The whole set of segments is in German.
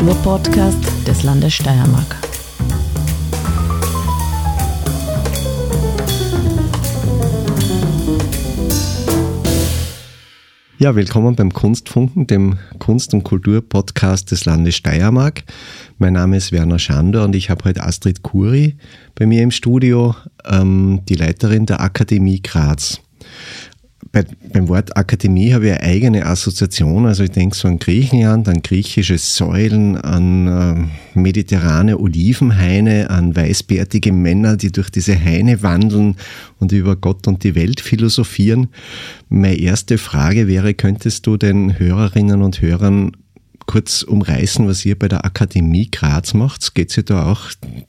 Kulturpodcast des Landes Steiermark. Ja, willkommen beim Kunstfunken, dem Kunst- und Kulturpodcast des Landes Steiermark. Mein Name ist Werner Schandor und ich habe heute Astrid Kuri bei mir im Studio, ähm, die Leiterin der Akademie Graz bei, beim Wort Akademie habe ich eine eigene Assoziation. Also ich denke so an Griechenland, an griechische Säulen, an äh, mediterrane Olivenhaine, an weißbärtige Männer, die durch diese Haine wandeln und über Gott und die Welt philosophieren. Meine erste Frage wäre, könntest du den Hörerinnen und Hörern kurz umreißen, was ihr bei der Akademie Graz macht? Geht ihr da auch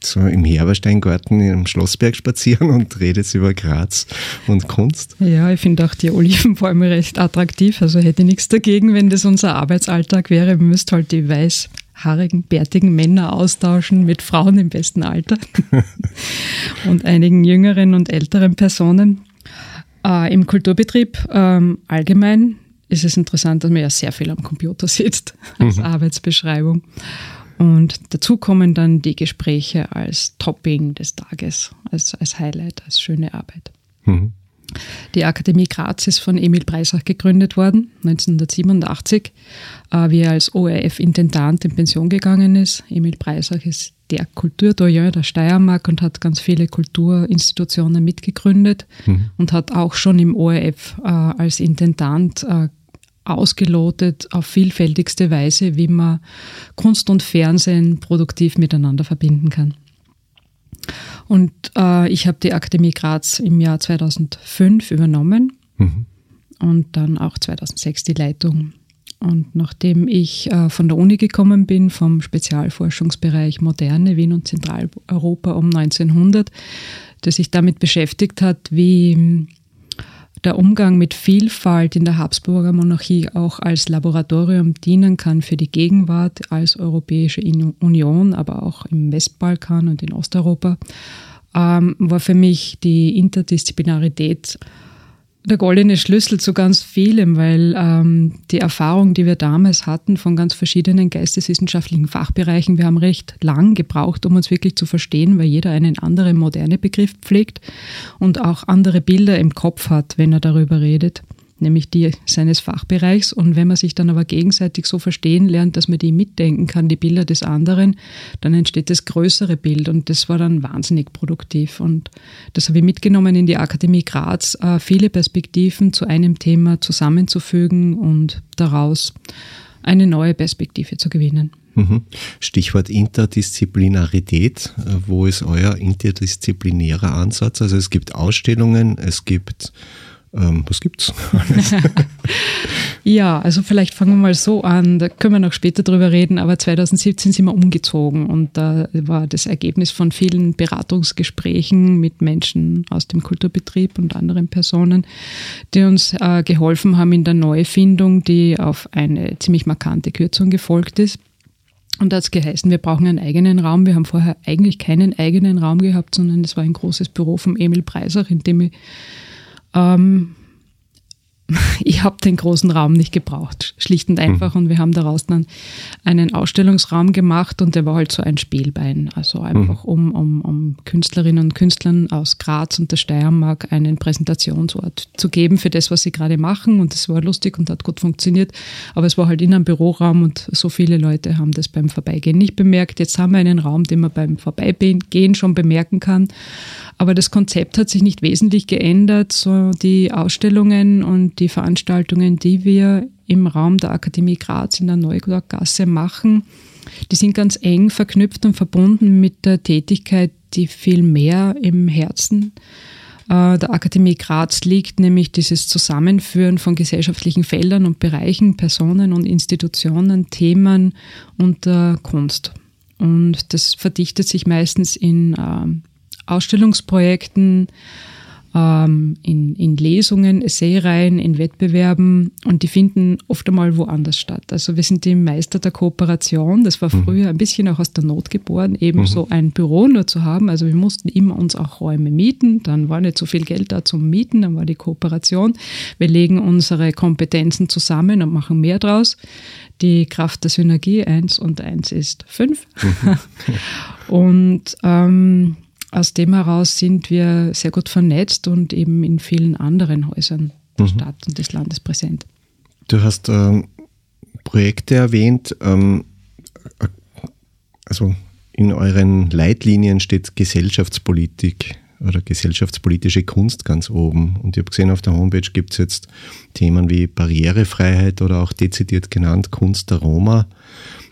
so im Herbersteingarten im Schlossberg spazieren und redet über Graz und Kunst? Ja, ich finde auch die Olivenbäume recht attraktiv. Also hätte ich nichts dagegen, wenn das unser Arbeitsalltag wäre. Wir müssten halt die weißhaarigen, bärtigen Männer austauschen mit Frauen im besten Alter und einigen jüngeren und älteren Personen. Äh, Im Kulturbetrieb ähm, allgemein ist es interessant, dass man ja sehr viel am Computer sitzt als mhm. Arbeitsbeschreibung. Und dazu kommen dann die Gespräche als Topping des Tages, als, als Highlight, als schöne Arbeit. Mhm. Die Akademie Graz ist von Emil Breisach gegründet worden, 1987, äh, wie er als ORF-Intendant in Pension gegangen ist. Emil Breisach ist der Kulturdoyen der Steiermark und hat ganz viele Kulturinstitutionen mitgegründet mhm. und hat auch schon im ORF äh, als Intendant äh, ausgelotet auf vielfältigste Weise, wie man Kunst und Fernsehen produktiv miteinander verbinden kann. Und äh, ich habe die Akademie Graz im Jahr 2005 übernommen mhm. und dann auch 2006 die Leitung. Und nachdem ich äh, von der Uni gekommen bin, vom Spezialforschungsbereich Moderne Wien und Zentraleuropa um 1900, der sich damit beschäftigt hat, wie der Umgang mit Vielfalt in der Habsburger Monarchie auch als Laboratorium dienen kann für die Gegenwart als Europäische Union, aber auch im Westbalkan und in Osteuropa, ähm, war für mich die Interdisziplinarität der goldene Schlüssel zu ganz vielem, weil ähm, die Erfahrung, die wir damals hatten von ganz verschiedenen geisteswissenschaftlichen Fachbereichen, wir haben recht lang gebraucht, um uns wirklich zu verstehen, weil jeder einen anderen moderne Begriff pflegt und auch andere Bilder im Kopf hat, wenn er darüber redet nämlich die seines Fachbereichs. Und wenn man sich dann aber gegenseitig so verstehen lernt, dass man die mitdenken kann, die Bilder des anderen, dann entsteht das größere Bild. Und das war dann wahnsinnig produktiv. Und das habe ich mitgenommen in die Akademie Graz, äh, viele Perspektiven zu einem Thema zusammenzufügen und daraus eine neue Perspektive zu gewinnen. Mhm. Stichwort Interdisziplinarität. Äh, wo ist euer interdisziplinärer Ansatz? Also es gibt Ausstellungen, es gibt ähm, was gibt's? ja, also vielleicht fangen wir mal so an, da können wir noch später drüber reden, aber 2017 sind wir umgezogen und da war das Ergebnis von vielen Beratungsgesprächen mit Menschen aus dem Kulturbetrieb und anderen Personen, die uns äh, geholfen haben in der Neufindung, die auf eine ziemlich markante Kürzung gefolgt ist. Und da hat es geheißen, wir brauchen einen eigenen Raum. Wir haben vorher eigentlich keinen eigenen Raum gehabt, sondern es war ein großes Büro vom Emil Preisach, in dem ich ähm, ich habe den großen Raum nicht gebraucht, schlicht und einfach. Mhm. Und wir haben daraus dann einen Ausstellungsraum gemacht und der war halt so ein Spielbein. Also einfach, mhm. um, um, um Künstlerinnen und Künstlern aus Graz und der Steiermark einen Präsentationsort zu geben für das, was sie gerade machen. Und das war lustig und hat gut funktioniert. Aber es war halt in einem Büroraum und so viele Leute haben das beim Vorbeigehen nicht bemerkt. Jetzt haben wir einen Raum, den man beim Vorbeigehen schon bemerken kann. Aber das Konzept hat sich nicht wesentlich geändert. So die Ausstellungen und die Veranstaltungen, die wir im Raum der Akademie Graz in der Neugasse machen, die sind ganz eng verknüpft und verbunden mit der Tätigkeit, die viel mehr im Herzen äh, der Akademie Graz liegt, nämlich dieses Zusammenführen von gesellschaftlichen Feldern und Bereichen, Personen und Institutionen, Themen und äh, Kunst. Und das verdichtet sich meistens in äh, Ausstellungsprojekten, ähm, in, in Lesungen, Essayreihen, in Wettbewerben und die finden oft einmal woanders statt. Also wir sind die Meister der Kooperation. Das war mhm. früher ein bisschen auch aus der Not geboren, eben mhm. so ein Büro nur zu haben. Also wir mussten immer uns auch Räume mieten. Dann war nicht so viel Geld da zum Mieten, dann war die Kooperation. Wir legen unsere Kompetenzen zusammen und machen mehr draus. Die Kraft der Synergie, eins und eins ist fünf. Mhm. und ähm, aus dem heraus sind wir sehr gut vernetzt und eben in vielen anderen Häusern der mhm. Stadt und des Landes präsent. Du hast ähm, Projekte erwähnt. Ähm, also in euren Leitlinien steht Gesellschaftspolitik oder gesellschaftspolitische Kunst ganz oben. Und ich habe gesehen, auf der Homepage gibt es jetzt Themen wie Barrierefreiheit oder auch dezidiert genannt Kunst der Roma,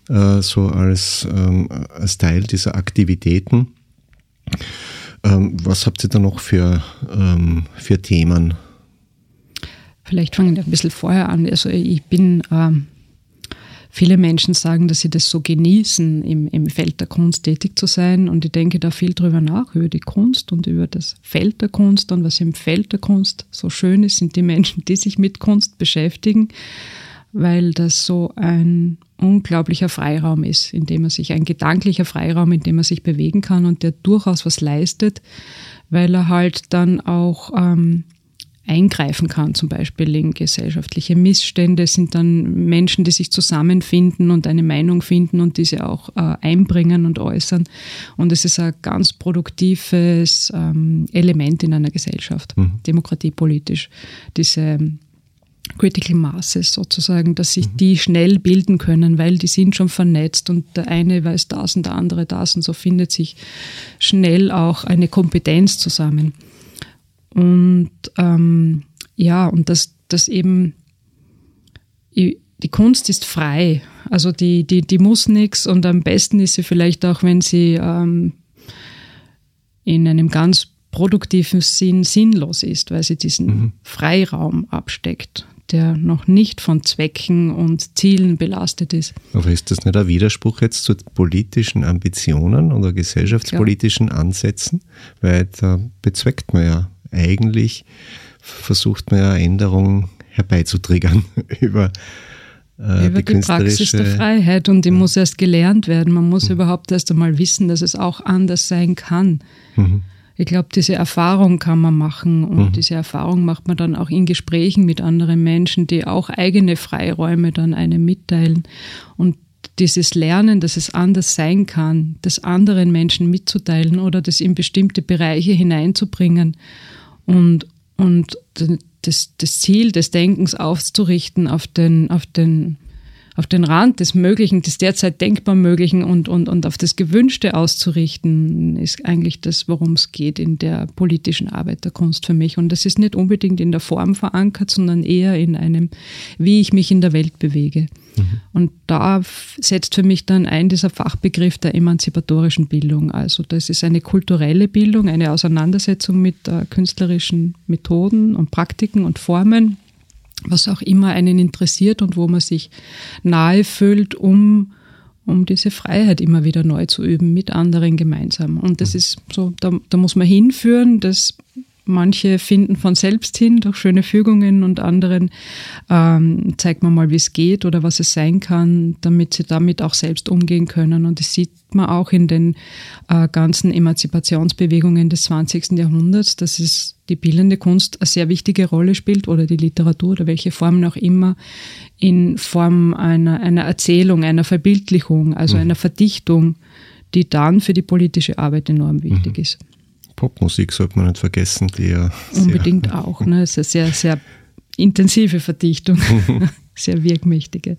äh, so als, ähm, als Teil dieser Aktivitäten. Ähm, was habt ihr da noch für, ähm, für Themen? Vielleicht fange ich ein bisschen vorher an. Also ich bin, ähm, viele Menschen sagen, dass sie das so genießen, im, im Feld der Kunst tätig zu sein. Und ich denke da viel drüber nach, über die Kunst und über das Feld der Kunst und was im Feld der Kunst so schön ist, sind die Menschen, die sich mit Kunst beschäftigen, weil das so ein unglaublicher Freiraum ist, in dem er sich, ein gedanklicher Freiraum, in dem er sich bewegen kann und der durchaus was leistet, weil er halt dann auch ähm, eingreifen kann, zum Beispiel in gesellschaftliche Missstände, sind dann Menschen, die sich zusammenfinden und eine Meinung finden und diese auch äh, einbringen und äußern. Und es ist ein ganz produktives ähm, Element in einer Gesellschaft, mhm. demokratiepolitisch, diese Critical Masses sozusagen, dass sich mhm. die schnell bilden können, weil die sind schon vernetzt und der eine weiß das und der andere das und so findet sich schnell auch eine Kompetenz zusammen. Und ähm, ja, und das, das eben, die Kunst ist frei, also die, die, die muss nichts und am besten ist sie vielleicht auch, wenn sie ähm, in einem ganz produktiven Sinn sinnlos ist, weil sie diesen mhm. Freiraum absteckt der noch nicht von Zwecken und Zielen belastet ist. Aber ist das nicht ein Widerspruch jetzt zu politischen Ambitionen oder gesellschaftspolitischen ja. Ansätzen? Weil da bezweckt man ja eigentlich, versucht man ja Änderungen herbeizutriggern über äh, über die, die Praxis der Freiheit und die ja. muss erst gelernt werden. Man muss mhm. überhaupt erst einmal wissen, dass es auch anders sein kann. Mhm ich glaube, diese Erfahrung kann man machen und mhm. diese Erfahrung macht man dann auch in Gesprächen mit anderen Menschen, die auch eigene Freiräume dann einem mitteilen. Und dieses Lernen, dass es anders sein kann, das anderen Menschen mitzuteilen oder das in bestimmte Bereiche hineinzubringen und, und das, das Ziel des Denkens aufzurichten auf den, auf den auf den Rand des Möglichen, des derzeit denkbar Möglichen und, und, und auf das Gewünschte auszurichten, ist eigentlich das, worum es geht in der politischen Arbeit der Kunst für mich. Und das ist nicht unbedingt in der Form verankert, sondern eher in einem, wie ich mich in der Welt bewege. Mhm. Und da setzt für mich dann ein dieser Fachbegriff der emanzipatorischen Bildung. Also das ist eine kulturelle Bildung, eine Auseinandersetzung mit äh, künstlerischen Methoden und Praktiken und Formen was auch immer einen interessiert und wo man sich nahe fühlt, um, um diese Freiheit immer wieder neu zu üben mit anderen gemeinsam. Und das ist so, da, da muss man hinführen, das Manche finden von selbst hin durch schöne Fügungen und anderen ähm, zeigt man mal, wie es geht oder was es sein kann, damit sie damit auch selbst umgehen können. Und das sieht man auch in den äh, ganzen Emanzipationsbewegungen des 20. Jahrhunderts, dass es die bildende Kunst eine sehr wichtige Rolle spielt oder die Literatur oder welche Formen auch immer in Form einer, einer Erzählung, einer Verbildlichung, also mhm. einer Verdichtung, die dann für die politische Arbeit enorm wichtig mhm. ist. Popmusik sollte man nicht vergessen, die ja. Unbedingt auch. Ne? Es ist eine sehr, sehr intensive Verdichtung, sehr wirkmächtige.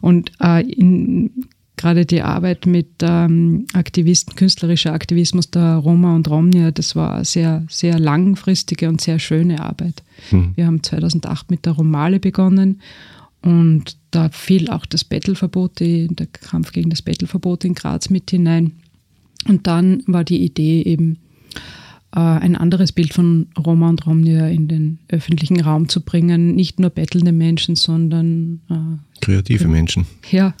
Und äh, in, gerade die Arbeit mit ähm, Aktivisten, künstlerischer Aktivismus der Roma und Romnia, das war eine sehr, sehr langfristige und sehr schöne Arbeit. Mhm. Wir haben 2008 mit der Romale begonnen und da fiel auch das Bettelverbot, der Kampf gegen das Bettelverbot in Graz mit hinein. Und dann war die Idee eben, ein anderes Bild von Roma und Romnia in den öffentlichen Raum zu bringen. Nicht nur bettelnde Menschen, sondern äh, kreative Menschen. Ja,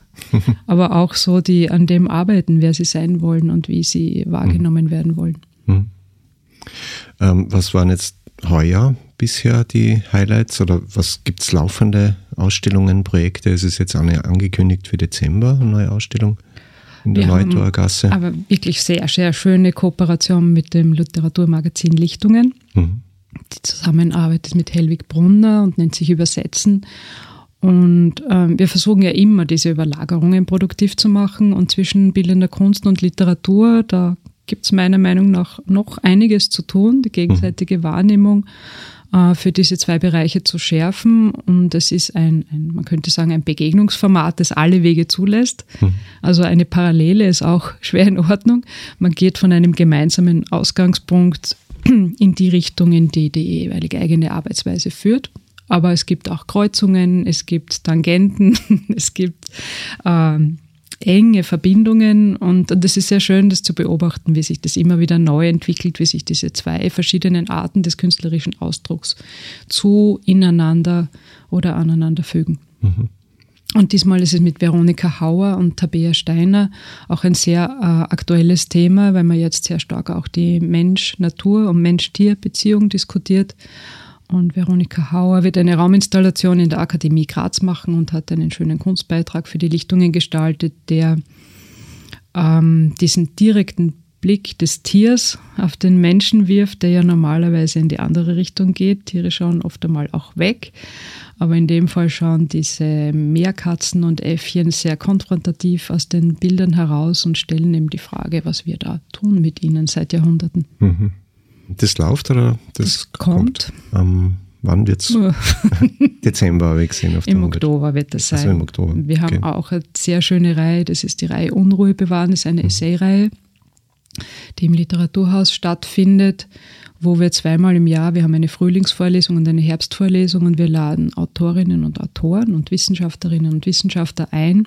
aber auch so, die an dem arbeiten, wer sie sein wollen und wie sie wahrgenommen mhm. werden wollen. Mhm. Ähm, was waren jetzt heuer bisher die Highlights oder was gibt es laufende Ausstellungen, Projekte? Es ist jetzt eine angekündigt für Dezember, eine neue Ausstellung in der Neutorgasse. Aber wirklich sehr, sehr schöne Kooperation mit dem Literaturmagazin Lichtungen. Mhm. Die Zusammenarbeit ist mit Helwig Brunner und nennt sich Übersetzen. Und ähm, wir versuchen ja immer, diese Überlagerungen produktiv zu machen. Und zwischen bildender Kunst und Literatur, da gibt es meiner Meinung nach noch einiges zu tun, die gegenseitige mhm. Wahrnehmung für diese zwei Bereiche zu schärfen. Und es ist ein, ein, man könnte sagen, ein Begegnungsformat, das alle Wege zulässt. Mhm. Also eine Parallele ist auch schwer in Ordnung. Man geht von einem gemeinsamen Ausgangspunkt in die Richtung, in die die jeweilige eigene Arbeitsweise führt. Aber es gibt auch Kreuzungen, es gibt Tangenten, es gibt ähm, enge Verbindungen und, und es ist sehr schön, das zu beobachten, wie sich das immer wieder neu entwickelt, wie sich diese zwei verschiedenen Arten des künstlerischen Ausdrucks zu ineinander oder aneinander fügen. Mhm. Und diesmal ist es mit Veronika Hauer und Tabea Steiner auch ein sehr äh, aktuelles Thema, weil man jetzt sehr stark auch die Mensch-Natur- und Mensch-Tier-Beziehung diskutiert. Und Veronika Hauer wird eine Rauminstallation in der Akademie Graz machen und hat einen schönen Kunstbeitrag für die Lichtungen gestaltet, der ähm, diesen direkten Blick des Tiers auf den Menschen wirft, der ja normalerweise in die andere Richtung geht. Tiere schauen oft einmal auch weg. Aber in dem Fall schauen diese Meerkatzen und Äffchen sehr konfrontativ aus den Bildern heraus und stellen eben die Frage, was wir da tun mit ihnen seit Jahrhunderten. Mhm. Das läuft oder das, das kommt? kommt? Um, wann wird es? Dezember habe ich gesehen. Auf Im Oktober wird das sein. Also im Oktober. Wir haben okay. auch eine sehr schöne Reihe, das ist die Reihe Unruhe bewahren, das ist eine mhm. Essay-Reihe, die im Literaturhaus stattfindet, wo wir zweimal im Jahr, wir haben eine Frühlingsvorlesung und eine Herbstvorlesung und wir laden Autorinnen und Autoren und Wissenschaftlerinnen und Wissenschaftler ein,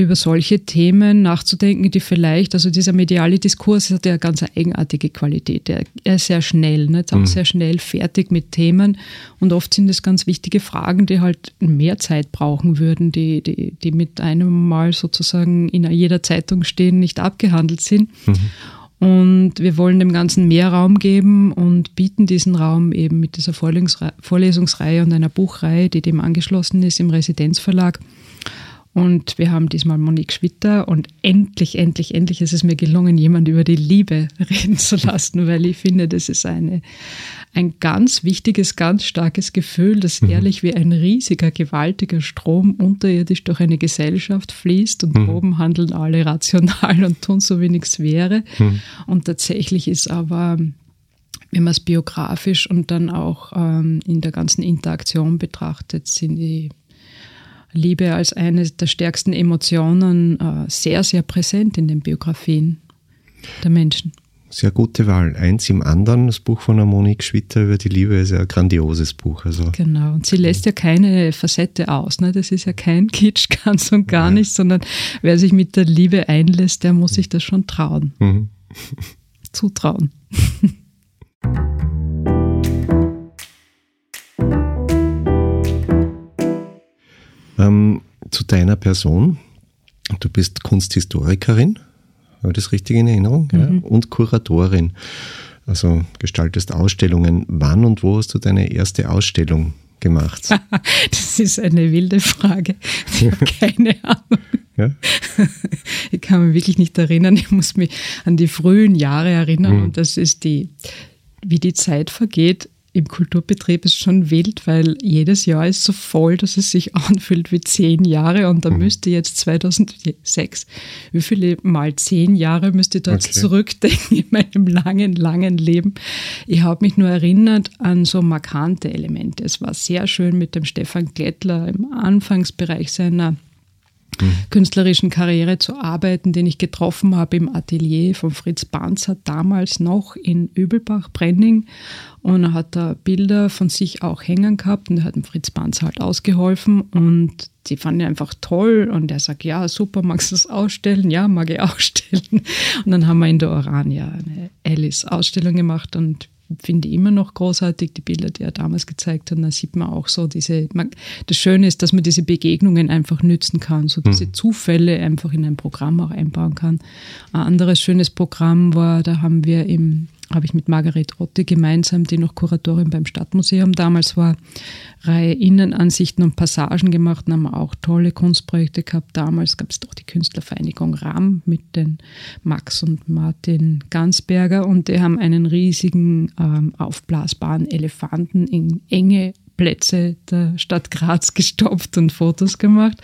über solche Themen nachzudenken, die vielleicht, also dieser mediale Diskurs hat ja eine ganz eigenartige Qualität. Er, ist sehr schnell, nicht? auch mhm. sehr schnell fertig mit Themen und oft sind es ganz wichtige Fragen, die halt mehr Zeit brauchen würden, die, die, die mit einem Mal sozusagen in jeder Zeitung stehen, nicht abgehandelt sind. Mhm. Und wir wollen dem Ganzen mehr Raum geben und bieten diesen Raum eben mit dieser Vorlesungsreihe und einer Buchreihe, die dem angeschlossen ist im Residenzverlag und wir haben diesmal Monique Schwitter und endlich, endlich, endlich ist es mir gelungen, jemand über die Liebe reden zu lassen, weil ich finde, das ist eine, ein ganz wichtiges, ganz starkes Gefühl, das mhm. ehrlich wie ein riesiger, gewaltiger Strom unterirdisch durch eine Gesellschaft fließt und mhm. oben handeln alle rational und tun so, wie nichts wäre. Mhm. Und tatsächlich ist aber wenn man es biografisch und dann auch ähm, in der ganzen Interaktion betrachtet, sind die Liebe als eine der stärksten Emotionen äh, sehr, sehr präsent in den Biografien der Menschen. Sehr gute Wahl. Eins im anderen, das Buch von Monique Schwitter über die Liebe ist ja ein grandioses Buch. Also, genau, und sie lässt ja keine Facette aus. Ne? Das ist ja kein Kitsch ganz und gar ja. nicht, sondern wer sich mit der Liebe einlässt, der muss sich das schon trauen. Mhm. Zutrauen. Ähm, zu deiner Person. Du bist Kunsthistorikerin, habe ich das richtig in Erinnerung? Mhm. Ja? Und Kuratorin. Also gestaltest Ausstellungen. Wann und wo hast du deine erste Ausstellung gemacht? das ist eine wilde Frage. Ich habe keine Ahnung. Ja? Ich kann mich wirklich nicht erinnern. Ich muss mich an die frühen Jahre erinnern mhm. und das ist die, wie die Zeit vergeht im Kulturbetrieb ist schon wild, weil jedes Jahr ist so voll, dass es sich anfühlt wie zehn Jahre und da mhm. müsste jetzt 2006, wie viele mal zehn Jahre müsste ich da okay. zurückdenken in meinem langen, langen Leben. Ich habe mich nur erinnert an so markante Elemente. Es war sehr schön mit dem Stefan Glättler im Anfangsbereich seiner mhm. künstlerischen Karriere zu arbeiten, den ich getroffen habe im Atelier von Fritz Banzer, damals noch in Übelbach-Brenning. Und er hat da Bilder von sich auch hängen gehabt und er hat dem Fritz Banzer halt ausgeholfen und die fand ich einfach toll und er sagt, ja, super, magst du das ausstellen? Ja, mag ich ausstellen. Und dann haben wir in der Orania eine Alice-Ausstellung gemacht und finde ich immer noch großartig, die Bilder, die er damals gezeigt hat. Da sieht man auch so diese, man, das Schöne ist, dass man diese Begegnungen einfach nützen kann, so diese mhm. Zufälle einfach in ein Programm auch einbauen kann. Ein anderes schönes Programm war, da haben wir im habe ich mit Margaret Otte gemeinsam, die noch Kuratorin beim Stadtmuseum damals war, Reihe Innenansichten und Passagen gemacht und haben auch tolle Kunstprojekte gehabt. Damals gab es doch die Künstlervereinigung RAM mit den Max und Martin Gansberger und die haben einen riesigen ähm, aufblasbaren Elefanten in enge Plätze der Stadt Graz gestopft und Fotos gemacht.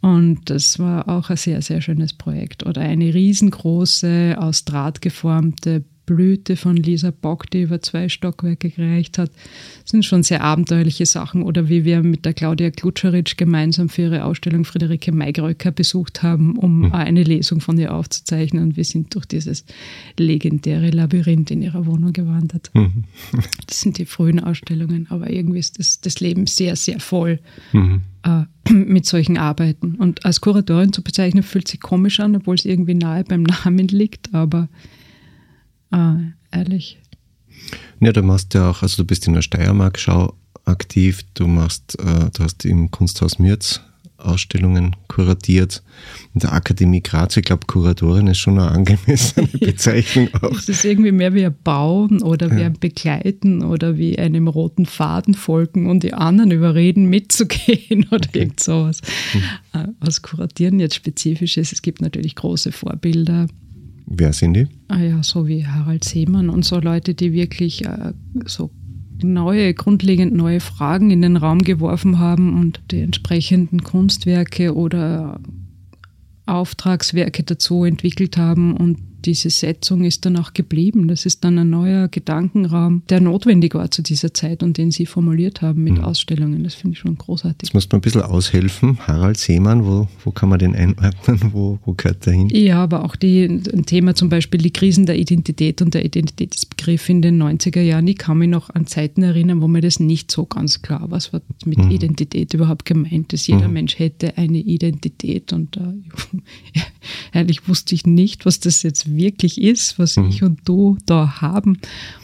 Und das war auch ein sehr, sehr schönes Projekt. Oder eine riesengroße, aus Draht geformte Blüte von Lisa Bock, die über zwei Stockwerke gereicht hat. Das sind schon sehr abenteuerliche Sachen. Oder wie wir mit der Claudia Klutscheritsch gemeinsam für ihre Ausstellung Friederike Maigröcker besucht haben, um mhm. eine Lesung von ihr aufzuzeichnen. Und wir sind durch dieses legendäre Labyrinth in ihrer Wohnung gewandert. Mhm. Das sind die frühen Ausstellungen, aber irgendwie ist das, das Leben sehr, sehr voll. Mhm. Mit solchen Arbeiten. Und als Kuratorin zu bezeichnen, fühlt sich komisch an, obwohl es irgendwie nahe beim Namen liegt, aber Ah, ehrlich. Ja, du machst ja auch, also du bist in der Steiermark-Schau aktiv, du machst, äh, du hast im Kunsthaus Mürz Ausstellungen kuratiert. In der Akademie Graz, ich glaube, Kuratorin ist schon eine angemessene Bezeichnung auch. Es ist irgendwie mehr wie ein Bauen oder wie ja. ein Begleiten oder wie einem roten Faden folgen und die anderen überreden, mitzugehen oder okay. irgend sowas. Hm. Was Kuratieren jetzt spezifisch ist, es gibt natürlich große Vorbilder Wer sind die? Ah ja, so wie Harald Seemann und so Leute, die wirklich äh, so neue, grundlegend neue Fragen in den Raum geworfen haben und die entsprechenden Kunstwerke oder Auftragswerke dazu entwickelt haben und diese Setzung ist dann auch geblieben. Das ist dann ein neuer Gedankenraum, der notwendig war zu dieser Zeit und den Sie formuliert haben mit mhm. Ausstellungen. Das finde ich schon großartig. Jetzt muss man ein bisschen aushelfen. Harald Seemann, wo, wo kann man den einordnen? Wo, wo gehört der hin? Ja, aber auch die, ein Thema zum Beispiel die Krisen der Identität und der Identitätsbegriff in den 90er Jahren. Ich kann mich noch an Zeiten erinnern, wo mir das nicht so ganz klar war, was mit mhm. Identität überhaupt gemeint ist. Jeder mhm. Mensch hätte eine Identität und äh, ehrlich wusste ich nicht, was das jetzt wirklich ist, was mhm. ich und du da haben.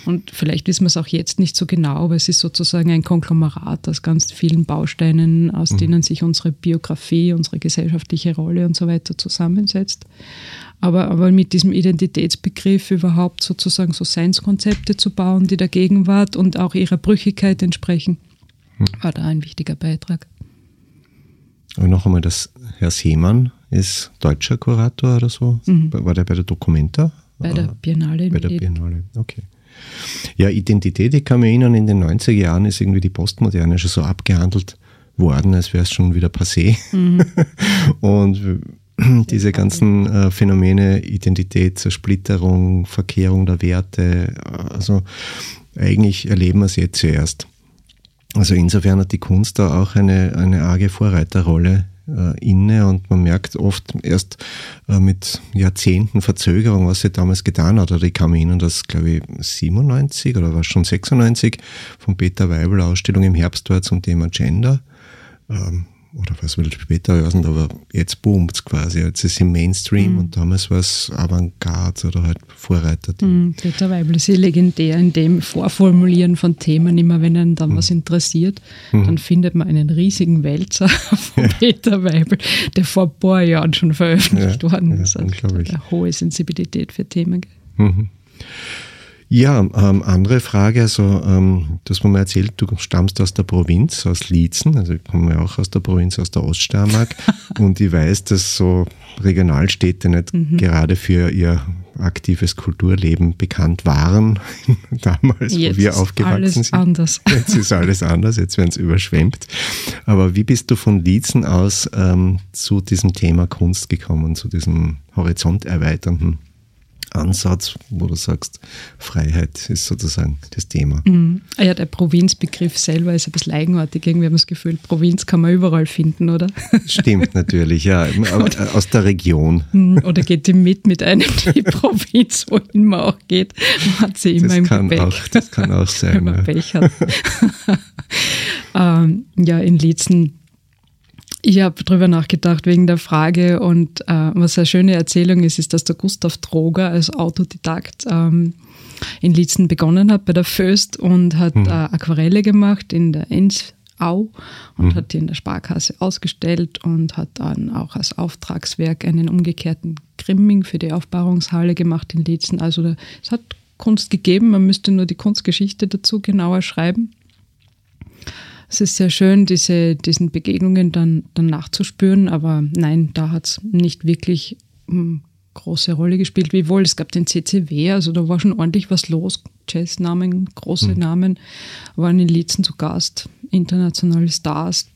Und vielleicht wissen wir es auch jetzt nicht so genau, aber es ist sozusagen ein Konglomerat aus ganz vielen Bausteinen, aus mhm. denen sich unsere Biografie, unsere gesellschaftliche Rolle und so weiter zusammensetzt. Aber, aber mit diesem Identitätsbegriff überhaupt sozusagen so Seinskonzepte zu bauen, die der Gegenwart und auch ihrer Brüchigkeit entsprechen, mhm. war da ein wichtiger Beitrag. Und noch einmal, das Herr Seemann ist deutscher Kurator oder so. Mhm. War der bei der Documenta? Bei der Biennale. Bei der Biennale, okay. Ja, Identität, ich kann mich erinnern, in den 90er Jahren ist irgendwie die Postmoderne schon so abgehandelt worden, als wäre es schon wieder passé. Mhm. Und diese ganzen äh, Phänomene, Identität, Zersplitterung, Verkehrung der Werte, also eigentlich erleben wir es jetzt zuerst. Also insofern hat die Kunst da auch eine, eine arge Vorreiterrolle äh, inne und man merkt oft erst äh, mit Jahrzehnten Verzögerung, was sie damals getan hat. Oder ich kann mich erinnern, dass, glaube ich, 97 oder war schon 96 von Peter Weibel Ausstellung im Herbst war zum Thema Gender. Oder was will später hören, aber jetzt boomt es quasi. Jetzt ist es im Mainstream mhm. und damals war es Avantgarde oder halt Vorreiter. Mhm, Peter Weibel ist ja legendär in dem Vorformulieren von Themen, immer wenn einen dann mhm. was interessiert, mhm. dann findet man einen riesigen Wälzer von Peter Weibel, der vor ein paar Jahren schon veröffentlicht ja, worden ist. Ja, also eine hohe Sensibilität für Themen. Mhm. Ja, ähm, andere Frage, also ähm, du hast mir mal erzählt, du stammst aus der Provinz, aus Liezen, also ich komme ja auch aus der Provinz, aus der Oststeiermark und ich weiß, dass so Regionalstädte nicht mhm. gerade für ihr aktives Kulturleben bekannt waren, damals, jetzt wo wir aufgewachsen alles sind. Anders. Jetzt ist alles anders, jetzt werden es überschwemmt. Aber wie bist du von Liezen aus ähm, zu diesem Thema Kunst gekommen, zu diesem horizonterweiternden Ansatz, wo du sagst, Freiheit ist sozusagen das Thema. Mhm. Ah ja, der Provinzbegriff selber ist ein bisschen eigenartig. Irgendwie haben wir das Gefühl, Provinz kann man überall finden, oder? Stimmt natürlich, ja. Aus der Region. Mhm. Oder geht die mit mit einem die Provinz, wohin man auch geht. Man hat sie immer das im kann Gepäck. Auch, das kann auch sein. Wenn man ja. Pech hat. ähm, ja, in Lietzen ich habe drüber nachgedacht wegen der Frage und äh, was eine schöne Erzählung ist, ist, dass der Gustav Droger als Autodidakt ähm, in Lietzen begonnen hat bei der Föst und hat mhm. äh, Aquarelle gemacht in der Ensau und mhm. hat die in der Sparkasse ausgestellt und hat dann auch als Auftragswerk einen umgekehrten Grimming für die Aufbahrungshalle gemacht in Lietzen. Also es hat Kunst gegeben, man müsste nur die Kunstgeschichte dazu genauer schreiben. Es ist sehr schön, diese, diesen Begegnungen dann, dann nachzuspüren, aber nein, da hat es nicht wirklich hm, große Rolle gespielt. Wiewohl, es gab den CCW, also da war schon ordentlich was los. Jazznamen, große mhm. Namen, waren in Lietzen zu Gast, internationale Stars.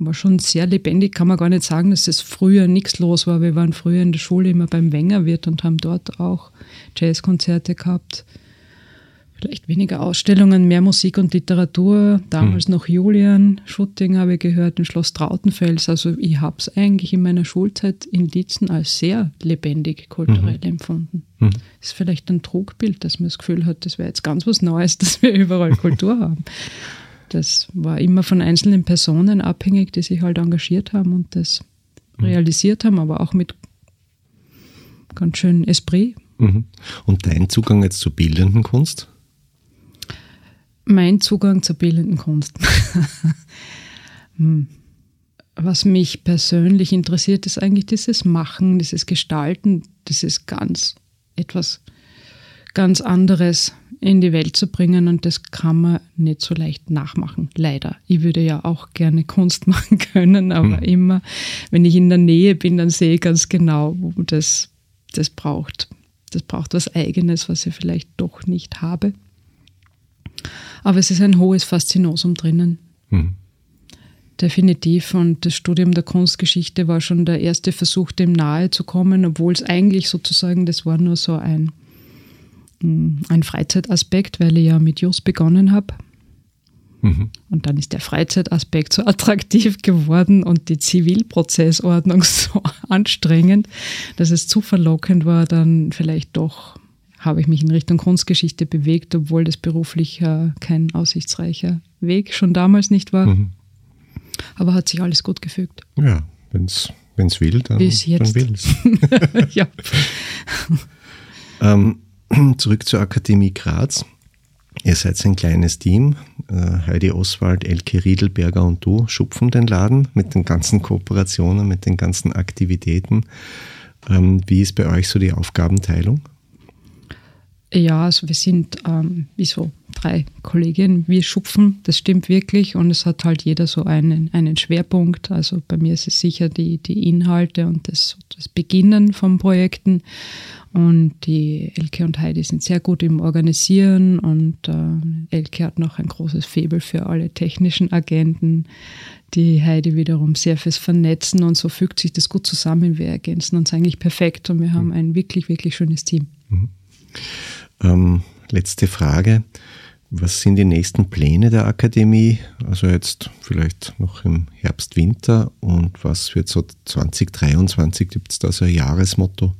War schon sehr lebendig, kann man gar nicht sagen, dass es früher nichts los war. Wir waren früher in der Schule immer beim Wengerwirt und haben dort auch Jazzkonzerte gehabt vielleicht weniger Ausstellungen, mehr Musik und Literatur. Damals mhm. noch Julian Schutting habe ich gehört, im Schloss Trautenfels. Also ich habe es eigentlich in meiner Schulzeit in Lietzen als sehr lebendig kulturell mhm. empfunden. Mhm. Ist vielleicht ein Trugbild, dass man das Gefühl hat, das wäre jetzt ganz was Neues, dass wir überall Kultur haben. Das war immer von einzelnen Personen abhängig, die sich halt engagiert haben und das mhm. realisiert haben, aber auch mit ganz schön Esprit. Mhm. Und dein Zugang jetzt zur bildenden Kunst? Mein Zugang zur bildenden Kunst. Hm. Was mich persönlich interessiert, ist eigentlich dieses Machen, dieses Gestalten, dieses ganz etwas ganz anderes in die Welt zu bringen und das kann man nicht so leicht nachmachen, leider. Ich würde ja auch gerne Kunst machen können, aber hm. immer, wenn ich in der Nähe bin, dann sehe ich ganz genau, wo das, das braucht. Das braucht was Eigenes, was ich vielleicht doch nicht habe. Aber es ist ein hohes Faszinosum drinnen. Mhm. Definitiv. Und das Studium der Kunstgeschichte war schon der erste Versuch, dem nahe zu kommen, obwohl es eigentlich sozusagen, das war nur so ein, mm, ein Freizeitaspekt, weil ich ja mit Just begonnen habe. Mhm. Und dann ist der Freizeitaspekt so attraktiv geworden und die Zivilprozessordnung so anstrengend, dass es zu verlockend war, dann vielleicht doch habe ich mich in Richtung Kunstgeschichte bewegt, obwohl das beruflich äh, kein aussichtsreicher Weg schon damals nicht war. Mhm. Aber hat sich alles gut gefügt. Ja, wenn es will, dann, Bis jetzt. will es. ja. ähm, zurück zur Akademie Graz. Ihr seid ein kleines Team. Äh, Heidi Oswald, Elke Riedelberger und du schupfen den Laden mit den ganzen Kooperationen, mit den ganzen Aktivitäten. Ähm, wie ist bei euch so die Aufgabenteilung? Ja, also wir sind ähm, wie so drei Kolleginnen, wir schupfen, das stimmt wirklich und es hat halt jeder so einen, einen Schwerpunkt. Also bei mir ist es sicher die, die Inhalte und das, das Beginnen von Projekten und die Elke und Heidi sind sehr gut im Organisieren und äh, Elke hat noch ein großes Faible für alle technischen Agenten, die Heidi wiederum sehr fürs Vernetzen und so fügt sich das gut zusammen. Wir ergänzen uns eigentlich perfekt und wir haben ein wirklich, wirklich schönes Team. Mhm. Ähm, letzte Frage. Was sind die nächsten Pläne der Akademie? Also jetzt vielleicht noch im Herbst, Winter und was wird so 2023? Gibt es da so ein Jahresmotto?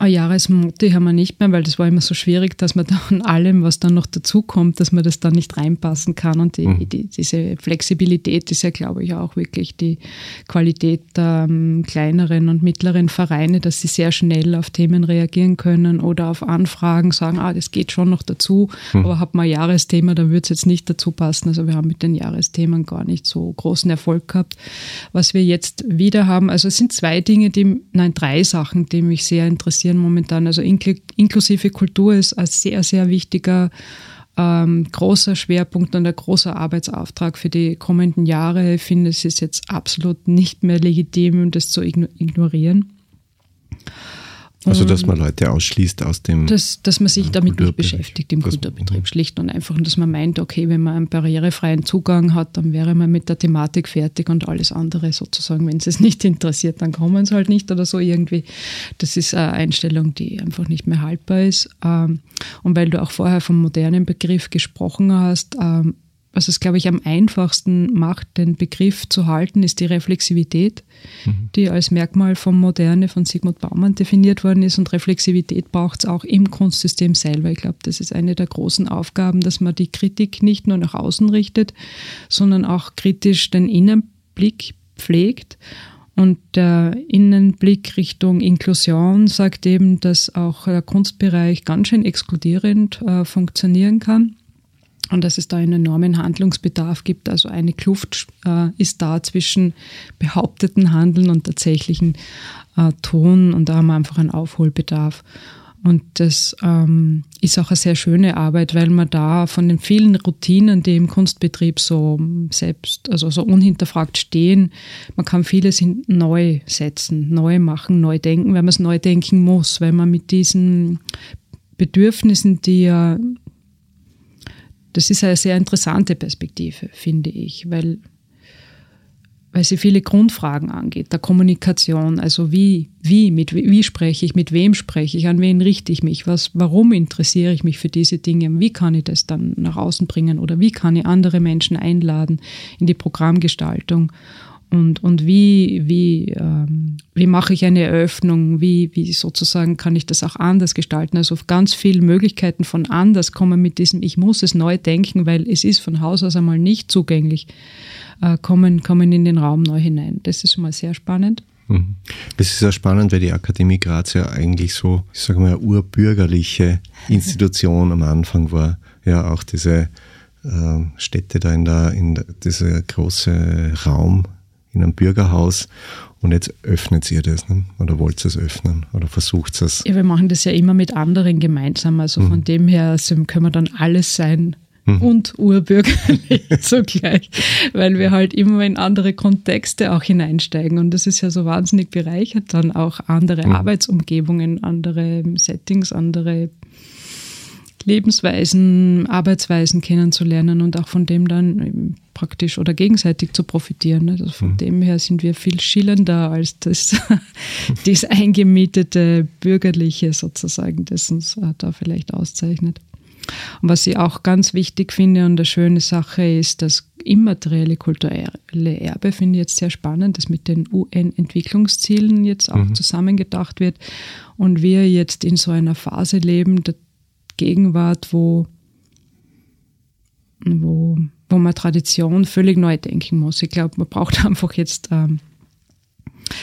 Ein Jahresmotto haben wir nicht mehr, weil das war immer so schwierig, dass man da an allem, was dann noch dazukommt, dass man das dann nicht reinpassen kann. Und die, mhm. die, diese Flexibilität ist ja, glaube ich, auch wirklich die Qualität der ähm, kleineren und mittleren Vereine, dass sie sehr schnell auf Themen reagieren können oder auf Anfragen sagen, ah, das geht schon noch dazu, mhm. aber hat man ein Jahresthema, dann würde es jetzt nicht dazu passen. Also wir haben mit den Jahresthemen gar nicht so großen Erfolg gehabt. Was wir jetzt wieder haben, also es sind zwei Dinge, die, nein, drei Sachen, die mich sehr interessieren passieren momentan. Also inklusive Kultur ist ein sehr, sehr wichtiger ähm, großer Schwerpunkt und ein großer Arbeitsauftrag für die kommenden Jahre. Ich finde, es ist jetzt absolut nicht mehr legitim, das zu ignorieren. Also, dass man Leute ausschließt aus dem. Dass, dass man sich damit nicht beschäftigt im Kulturbetrieb, schlicht und einfach. Und dass man meint, okay, wenn man einen barrierefreien Zugang hat, dann wäre man mit der Thematik fertig und alles andere sozusagen, wenn es es nicht interessiert, dann kommen sie halt nicht oder so irgendwie. Das ist eine Einstellung, die einfach nicht mehr haltbar ist. Ähm, und weil du auch vorher vom modernen Begriff gesprochen hast, ähm, was es, glaube ich, am einfachsten macht, den Begriff zu halten, ist die Reflexivität, mhm. die als Merkmal von Moderne von Sigmund Baumann definiert worden ist. Und Reflexivität braucht es auch im Kunstsystem selber. Ich glaube, das ist eine der großen Aufgaben, dass man die Kritik nicht nur nach außen richtet, sondern auch kritisch den Innenblick pflegt. Und der Innenblick Richtung Inklusion sagt eben, dass auch der Kunstbereich ganz schön exkludierend äh, funktionieren kann und dass es da einen enormen Handlungsbedarf gibt. Also eine Kluft äh, ist da zwischen behaupteten Handeln und tatsächlichen äh, Ton und da haben wir einfach einen Aufholbedarf. Und das ähm, ist auch eine sehr schöne Arbeit, weil man da von den vielen Routinen, die im Kunstbetrieb so selbst, also so unhinterfragt stehen, man kann vieles neu setzen, neu machen, neu denken, weil man es neu denken muss, weil man mit diesen Bedürfnissen, die ja, das ist eine sehr interessante Perspektive, finde ich, weil weil sie viele Grundfragen angeht, der Kommunikation, also wie, wie, mit wie spreche ich, mit wem spreche ich, an wen richte ich mich, was, warum interessiere ich mich für diese Dinge, wie kann ich das dann nach außen bringen oder wie kann ich andere Menschen einladen in die Programmgestaltung und, und wie, wie, ähm, wie mache ich eine Eröffnung, wie, wie sozusagen kann ich das auch anders gestalten. Also ganz viele Möglichkeiten von anders kommen mit diesem, ich muss es neu denken, weil es ist von Haus aus einmal nicht zugänglich äh, kommen, kommen in den Raum neu hinein. Das ist schon mal sehr spannend. Mhm. Das ist ja spannend, weil die Akademie Graz ja eigentlich so, ich sage mal, urbürgerliche Institution am Anfang war. Ja, auch diese äh, Städte da in der, in der, dieser große Raum in einem Bürgerhaus und jetzt öffnet ihr das, ne? oder wollt ihr es öffnen oder versucht es? Ja, wir machen das ja immer mit anderen gemeinsam, also mhm. von dem her also können wir dann alles sein, mhm. und urbürgerlich zugleich, weil wir halt immer in andere Kontexte auch hineinsteigen. Und das ist ja so wahnsinnig bereichert, dann auch andere mhm. Arbeitsumgebungen, andere Settings, andere Lebensweisen, Arbeitsweisen kennenzulernen und auch von dem dann praktisch oder gegenseitig zu profitieren. Also von mhm. dem her sind wir viel schillernder als das, das eingemietete Bürgerliche sozusagen, das uns äh, da vielleicht auszeichnet. Und was ich auch ganz wichtig finde und eine schöne Sache ist, das immaterielle kulturelle Erbe finde ich jetzt sehr spannend, das mit den UN-Entwicklungszielen jetzt auch mhm. zusammengedacht wird und wir jetzt in so einer Phase leben Gegenwart, wo, wo, wo man Tradition völlig neu denken muss. Ich glaube, man braucht einfach jetzt ähm,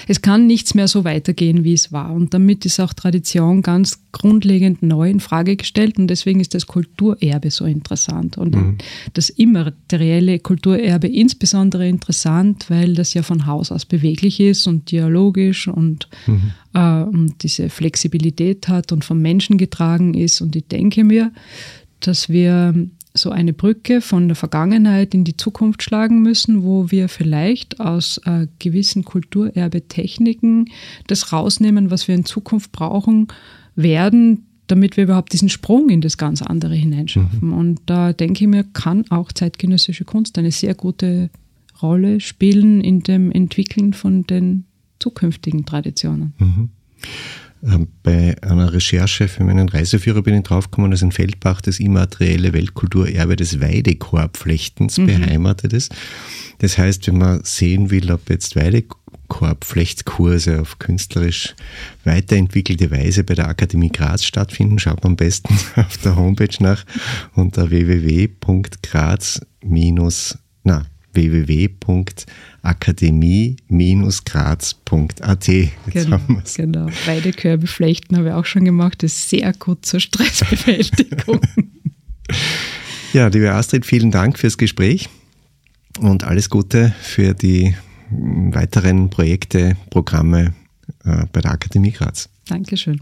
es kann nichts mehr so weitergehen, wie es war. Und damit ist auch Tradition ganz grundlegend neu in Frage gestellt. Und deswegen ist das Kulturerbe so interessant. Und mhm. das immaterielle Kulturerbe insbesondere interessant, weil das ja von Haus aus beweglich ist und dialogisch und, mhm. äh, und diese Flexibilität hat und vom Menschen getragen ist. Und ich denke mir, dass wir so eine Brücke von der Vergangenheit in die Zukunft schlagen müssen, wo wir vielleicht aus äh, gewissen Kulturerbetechniken das rausnehmen, was wir in Zukunft brauchen werden, damit wir überhaupt diesen Sprung in das ganz andere hineinschaffen. Mhm. Und da denke ich mir, kann auch zeitgenössische Kunst eine sehr gute Rolle spielen in dem Entwickeln von den zukünftigen Traditionen. Mhm. Ähm, bei einer Recherche für meinen Reiseführer bin ich draufgekommen, dass in Feldbach das immaterielle Weltkulturerbe des Weidekorbflechtens mhm. beheimatet ist. Das heißt, wenn man sehen will, ob jetzt Weidekorbflechtkurse auf künstlerisch weiterentwickelte Weise bei der Akademie Graz stattfinden, schaut man am besten auf der Homepage nach unter www.graz- na, www.akademie-graz.at. Genau, genau. Weidekörbe flechten habe ich auch schon gemacht. Das ist sehr gut zur Stressbewältigung. ja, liebe Astrid, vielen Dank fürs Gespräch und alles Gute für die weiteren Projekte, Programme äh, bei der Akademie Graz. Dankeschön.